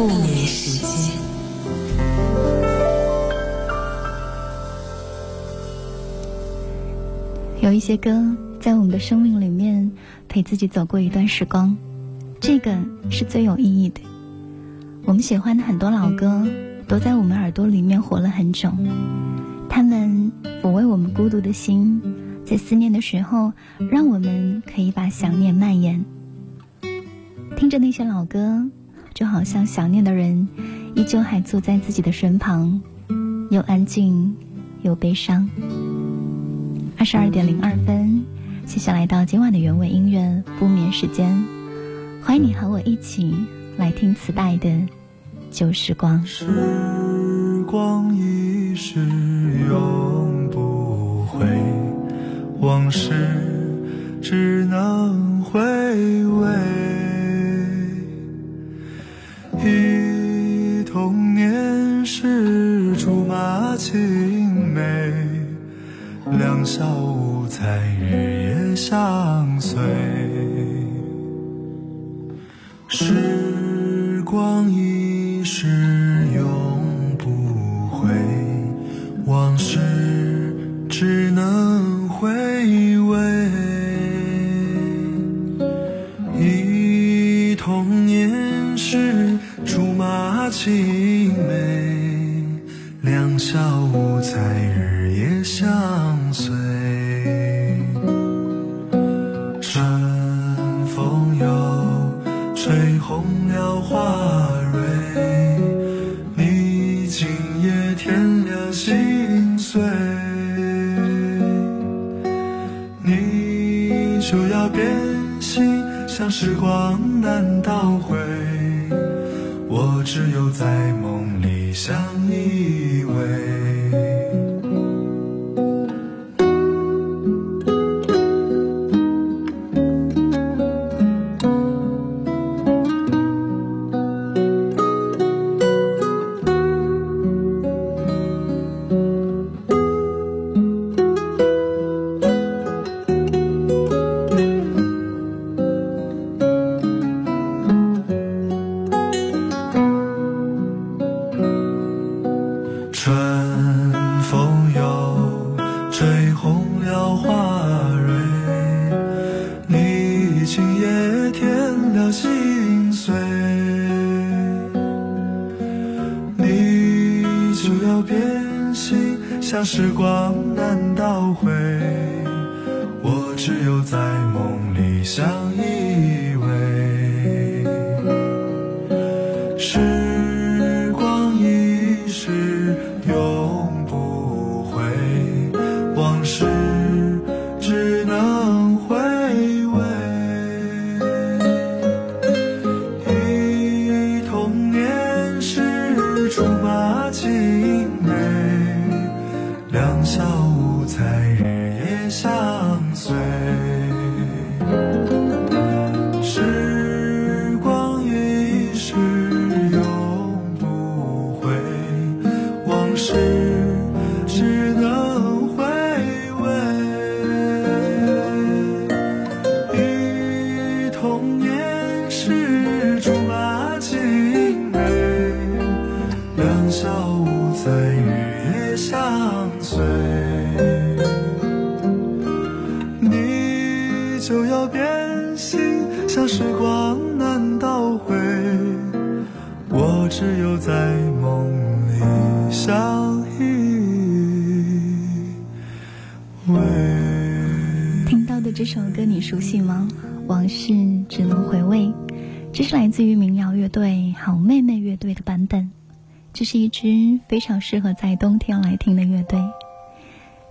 不眠时间。有一些歌在我们的生命里面陪自己走过一段时光，这个是最有意义的。我们喜欢的很多老歌都在我们耳朵里面活了很久，他们抚慰我们孤独的心，在思念的时候，让我们可以把想念蔓延。听着那些老歌，就好像想念的人依旧还坐在自己的身旁，又安静又悲伤。二十二点零二分，谢谢来到今晚的原味音乐不眠时间，欢迎你和我一起来听磁带的旧时光。时光一逝永不回，往事只能在人吹红了花蕊，你今夜添了心碎，你就要变心，像时光难倒像时光难倒回，我只有在梦里相是非常适合在冬天来听的乐队。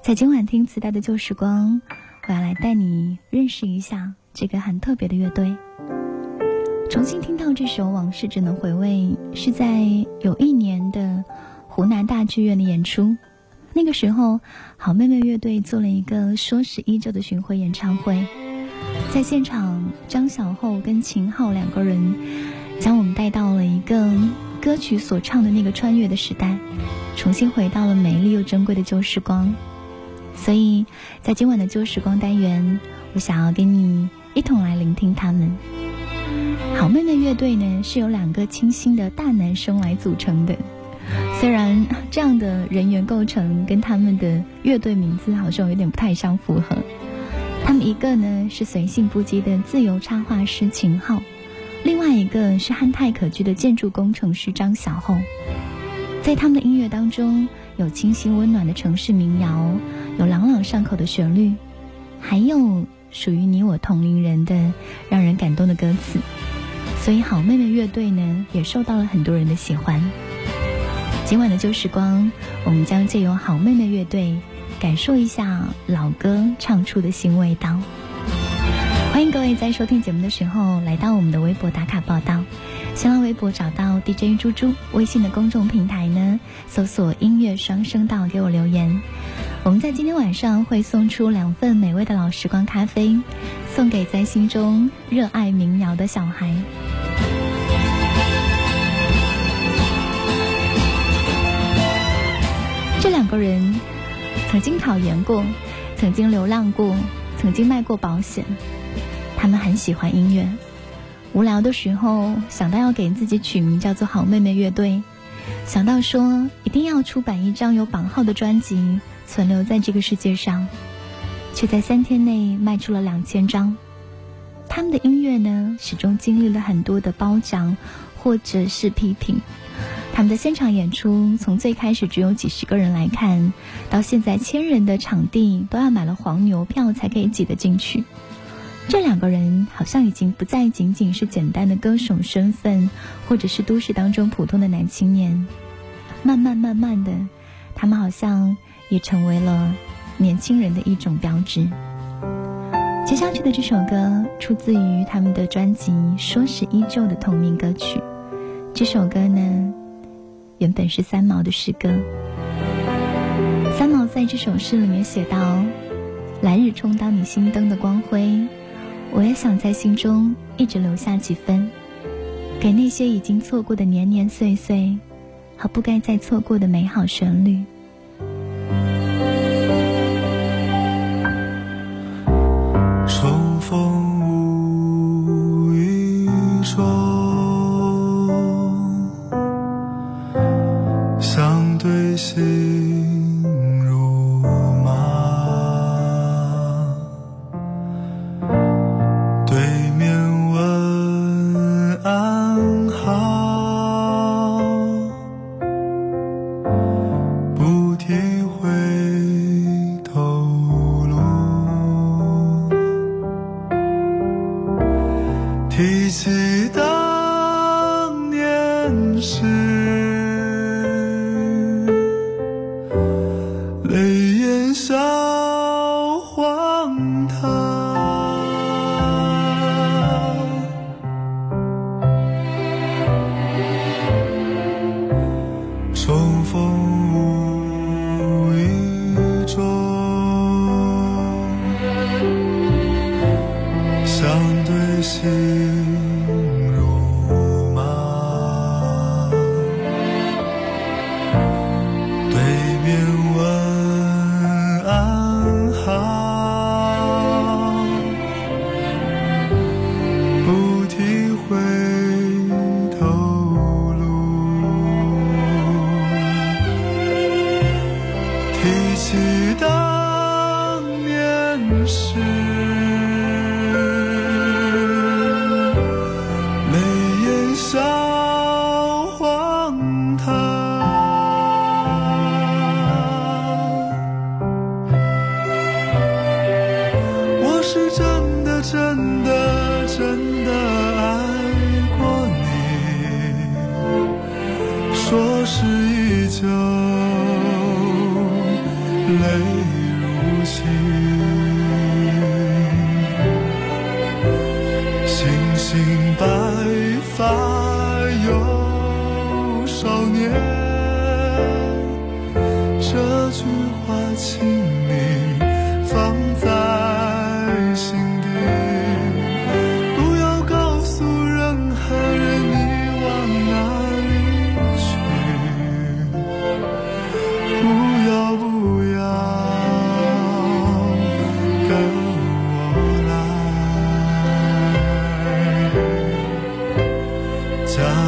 在今晚听磁带的旧时光，我要来带你认识一下这个很特别的乐队。重新听到这首《往事只能回味》，是在有一年的湖南大剧院的演出。那个时候，好妹妹乐队做了一个“说是依旧”的巡回演唱会，在现场，张小厚跟秦昊两个人将我们带到了一个歌曲所唱的那个穿越的时代，重新回到了美丽又珍贵的旧时光。所以在今晚的旧时光单元，我想要跟你一同来聆听他们。好妹妹乐队呢是由两个清新的大男生来组成的，虽然这样的人员构成跟他们的乐队名字好像有点不太相符合。他们一个呢是随性不羁的自由插画师秦昊，另外一个是憨态可掬的建筑工程师张小厚。在他们的音乐当中，有清新温暖的城市民谣，有朗朗上口的旋律，还有属于你我同龄人的让人感动的歌词。所以，好妹妹乐队呢也受到了很多人的喜欢。今晚的旧时光，我们将借由好妹妹乐队，感受一下老歌唱出的新味道。欢迎各位在收听节目的时候来到我们的微博打卡报道。新浪微博找到 DJ 猪猪，微信的公众平台呢，搜索音乐双声道给我留言。我们在今天晚上会送出两份美味的老时光咖啡，送给在心中热爱民谣的小孩。这两个人曾经考研过，曾经流浪过，曾经卖过保险，他们很喜欢音乐。无聊的时候，想到要给自己取名叫做“好妹妹乐队”，想到说一定要出版一张有榜号的专辑，存留在这个世界上，却在三天内卖出了两千张。他们的音乐呢，始终经历了很多的褒奖或者是批评。他们的现场演出，从最开始只有几十个人来看，到现在千人的场地都要买了黄牛票才可以挤得进去。这两个人好像已经不再仅仅是简单的歌手身份，或者是都市当中普通的男青年。慢慢慢慢的，他们好像也成为了年轻人的一种标志。接下去的这首歌出自于他们的专辑《说是依旧》的同名歌曲。这首歌呢，原本是三毛的诗歌。三毛在这首诗里面写道：“来日充当你心灯的光辉。”我也想在心中一直留下几分，给那些已经错过的年年岁岁，和不该再错过的美好旋律。他。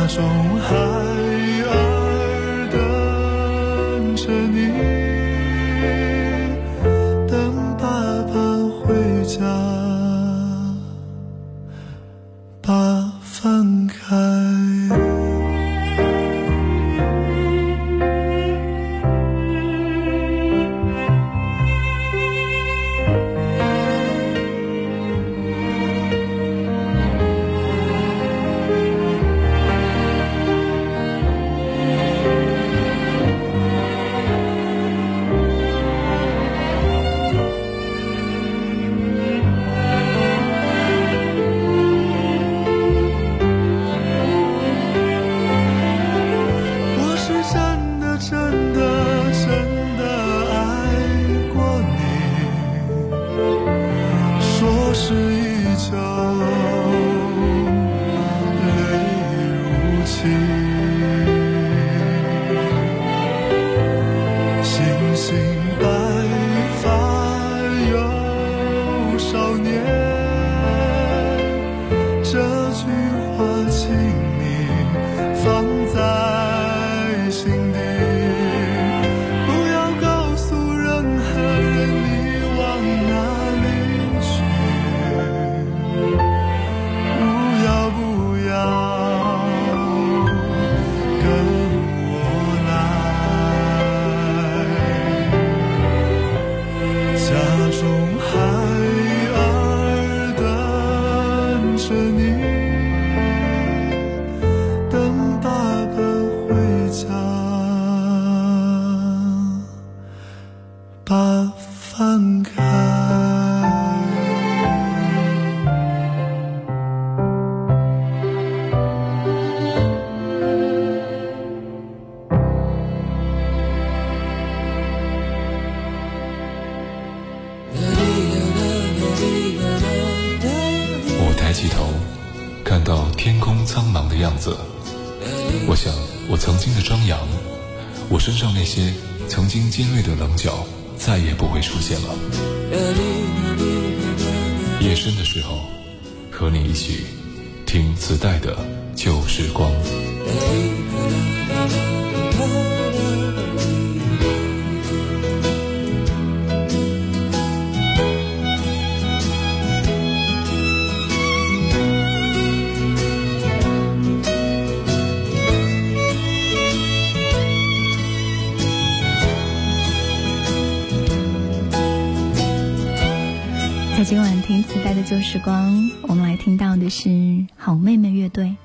那种爱说是一家身上那些曾经尖锐的棱角再也不会出现了。夜深的时候，和你一起听磁带的旧时光。的旧时光，我们来听到的是好妹妹乐队。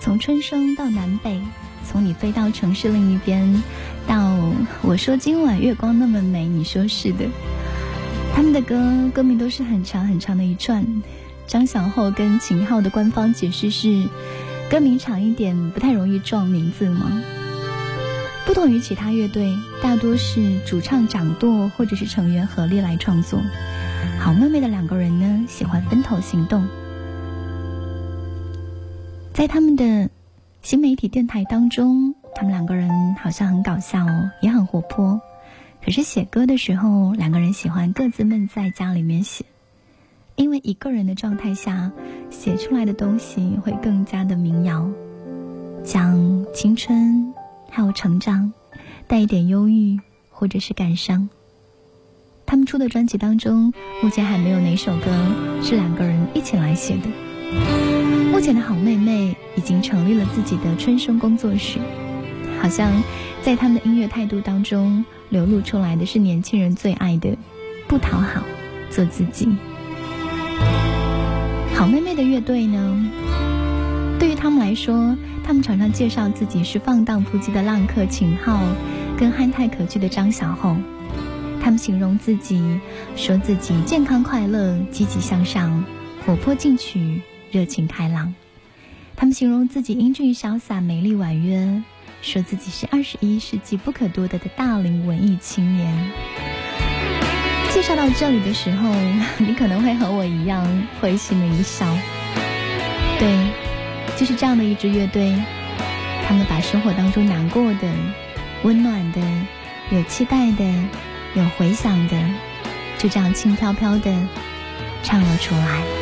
从春生到南北，从你飞到城市另一边，到我说今晚月光那么美，你说是的。他们的歌歌名都是很长很长的一串。张小厚跟秦昊的官方解释是，歌名长一点不太容易撞名字吗？不同于其他乐队，大多是主唱掌舵或者是成员合力来创作。好妹妹的两个人呢，喜欢分头行动。在他们的新媒体电台当中，他们两个人好像很搞笑哦，也很活泼。可是写歌的时候，两个人喜欢各自闷在家里面写，因为一个人的状态下写出来的东西会更加的民谣，讲青春还有成长，带一点忧郁或者是感伤。他们出的专辑当中，目前还没有哪首歌是两个人一起来写的。目前的好妹妹已经成立了自己的春生工作室，好像在他们的音乐态度当中流露出来的是年轻人最爱的不讨好，做自己。好妹妹的乐队呢，对于他们来说，他们常常介绍自己是放荡不羁的浪客秦昊，跟憨态可掬的张小厚。他们形容自己，说自己健康快乐、积极向上、活泼进取、热情开朗。他们形容自己英俊潇洒、美丽婉约，说自己是二十一世纪不可多得的大龄文艺青年。介绍到这里的时候，你可能会和我一样会心的一笑。对，就是这样的一支乐队，他们把生活当中难过的、温暖的、有期待的。有回响的，就这样轻飘飘的唱了出来。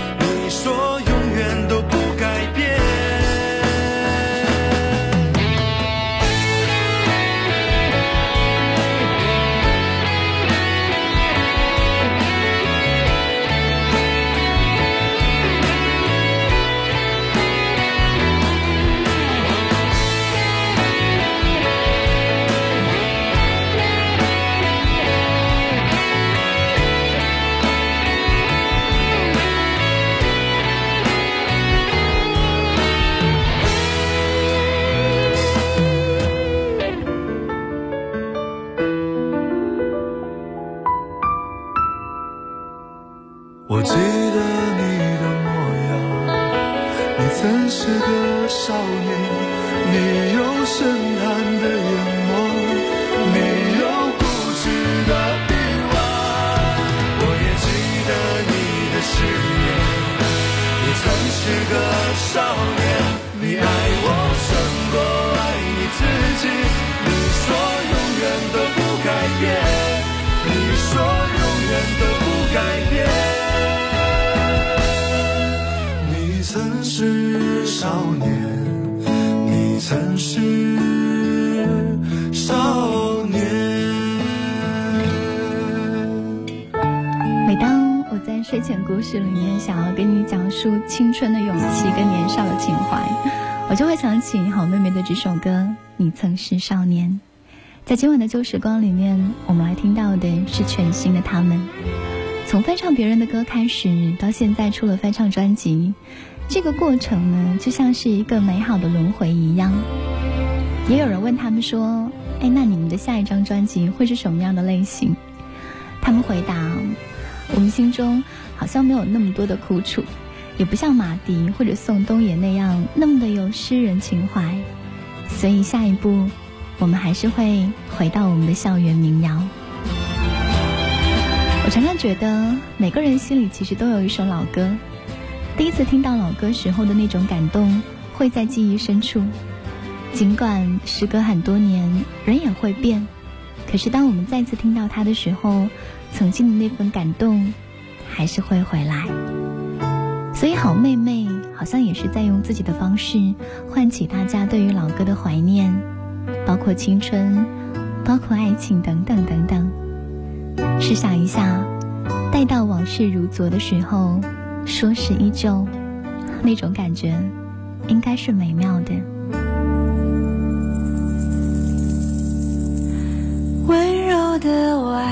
想要跟你讲述青春的勇气跟年少的情怀，我就会想起好妹妹的这首歌《你曾是少年》。在今晚的旧时光里面，我们来听到的是全新的他们。从翻唱别人的歌开始，到现在出了翻唱专辑。这个过程呢，就像是一个美好的轮回一样。也有人问他们说：“哎，那你们的下一张专辑会是什么样的类型？”他们回答：“我们心中好像没有那么多的苦楚，也不像马迪或者宋冬野那样那么的有诗人情怀，所以下一步，我们还是会回到我们的校园民谣。”我常常觉得，每个人心里其实都有一首老歌。第一次听到老歌时候的那种感动，会在记忆深处。尽管时隔很多年，人也会变，可是当我们再次听到它的时候，曾经的那份感动，还是会回来。所以，好妹妹好像也是在用自己的方式，唤起大家对于老歌的怀念，包括青春，包括爱情等等等等。试想一下，待到往事如昨的时候。说是依旧，那种感觉应该是美妙的。温柔的晚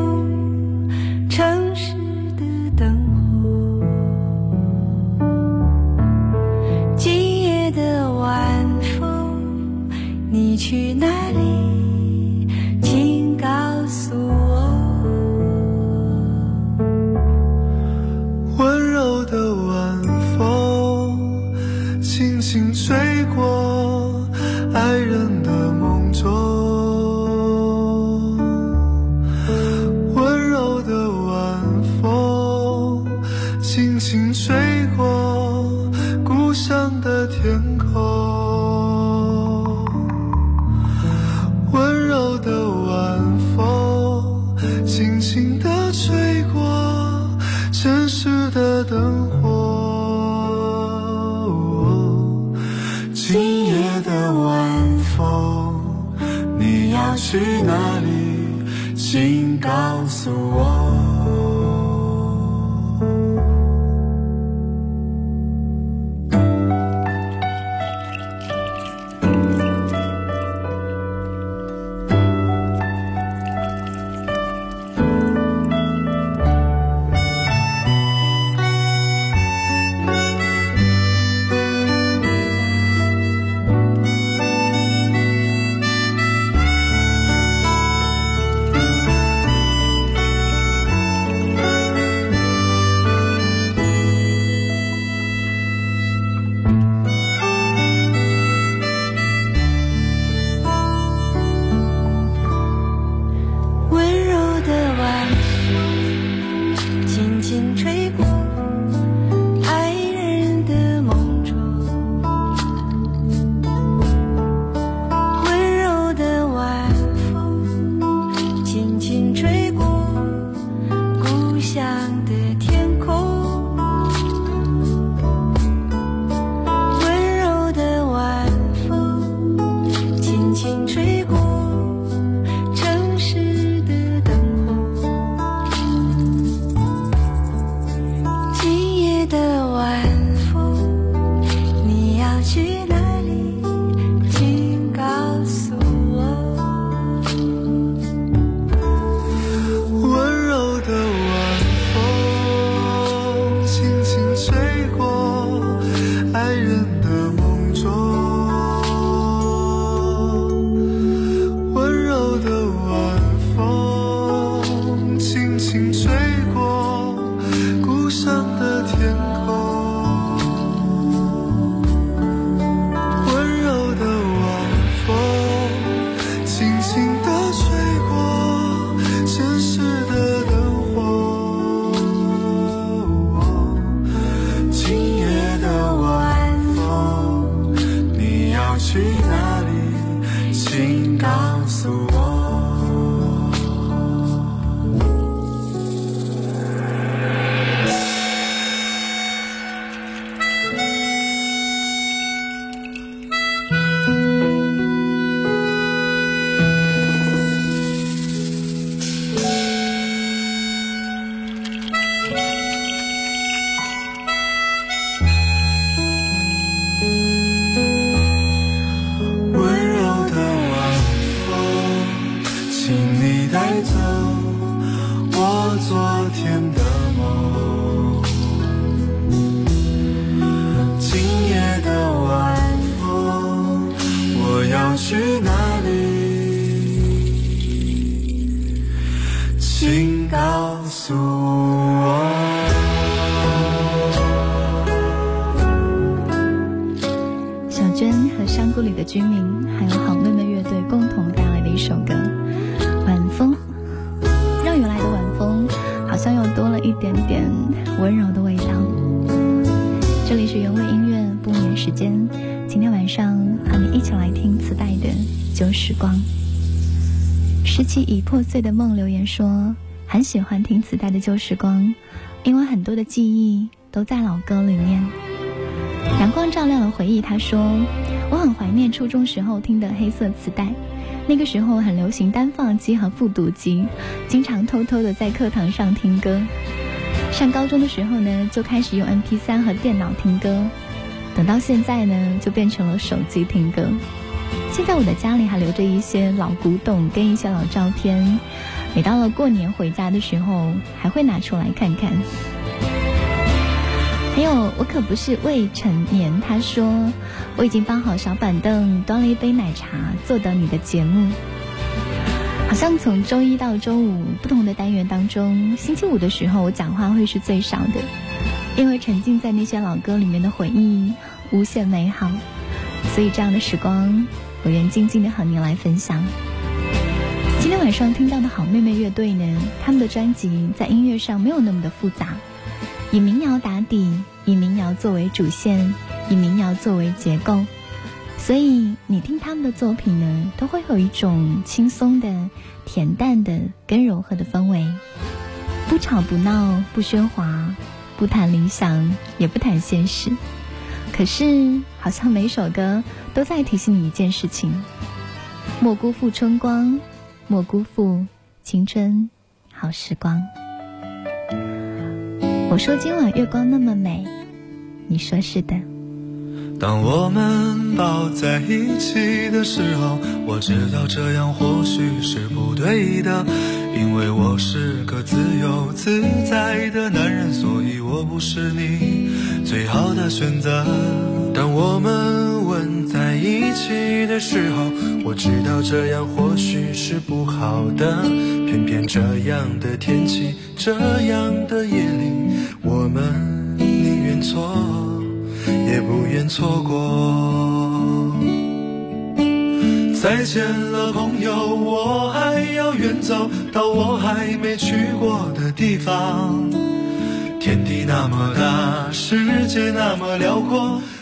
今夜的晚风你要去哪里？请告诉我。很喜欢听磁带的旧时光，因为很多的记忆都在老歌里面。阳光照亮了回忆。他说：“我很怀念初中时候听的黑色磁带，那个时候很流行单放机和复读机，经常偷偷的在课堂上听歌。上高中的时候呢，就开始用 MP3 和电脑听歌，等到现在呢，就变成了手机听歌。现在我的家里还留着一些老古董跟一些老照片，每到了过年回家的时候，还会拿出来看看。”还有，我可不是未成年。他说，我已经搬好小板凳，端了一杯奶茶，坐等你的节目。好像从周一到周五不同的单元当中，星期五的时候我讲话会是最少的，因为沉浸在那些老歌里面的回忆无限美好，所以这样的时光，我愿静静的和您来分享。今天晚上听到的好妹妹乐队呢，他们的专辑在音乐上没有那么的复杂。以民谣打底，以民谣作为主线，以民谣作为结构，所以你听他们的作品呢，都会有一种轻松的、恬淡的、跟柔和的氛围，不吵不闹，不喧哗，不谈理想，也不谈现实。可是，好像每首歌都在提醒你一件事情：莫辜负春光，莫辜负青春好时光。我说今晚月光那么美，你说是的。当我们抱在一起的时候，我知道这样或许是不对的，因为我是个自由自在的男人，所以我不是你最好的选择。当我们吻在一时候，我知道这样或许是不好的，偏偏这样的天气，这样的夜里。我们宁愿错，也不愿错过。再见了，朋友，我还要远走到我还没去过的地方。天地那么大，世界那么辽阔，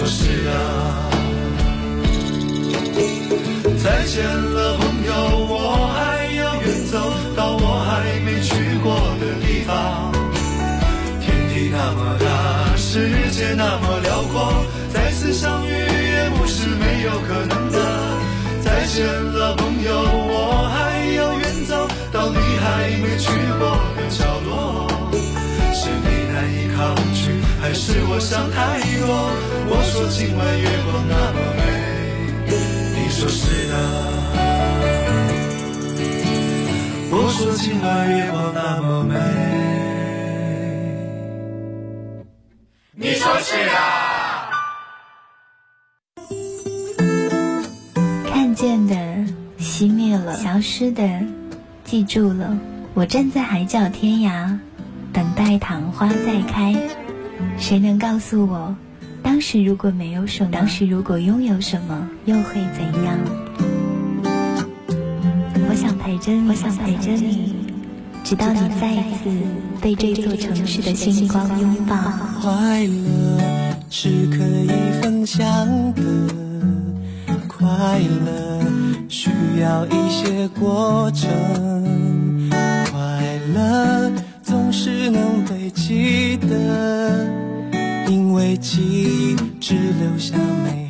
说是啊，再见了，朋友，我还要远走到我还没去过的地方。天地那么大，世界那么辽阔，再次相遇也不是没有可能的。再见了，朋友，我还要远走到你还没去过的角落。是你难以抗拒，还是我想太多？我说今晚月光那么美，你说是的。我说今晚月光那么美。你说是啊。看见的熄灭了，消失的记住了。我站在海角天涯，等待昙花再开。谁能告诉我，当时如果没有什么，当时如果拥有什么，又会怎样？我想陪着你，我想陪着你，直到你再一次被这座城市的星光拥抱。快乐是可以分享的，快乐需要一些过程，快乐是能被记得，因为记忆只留下美。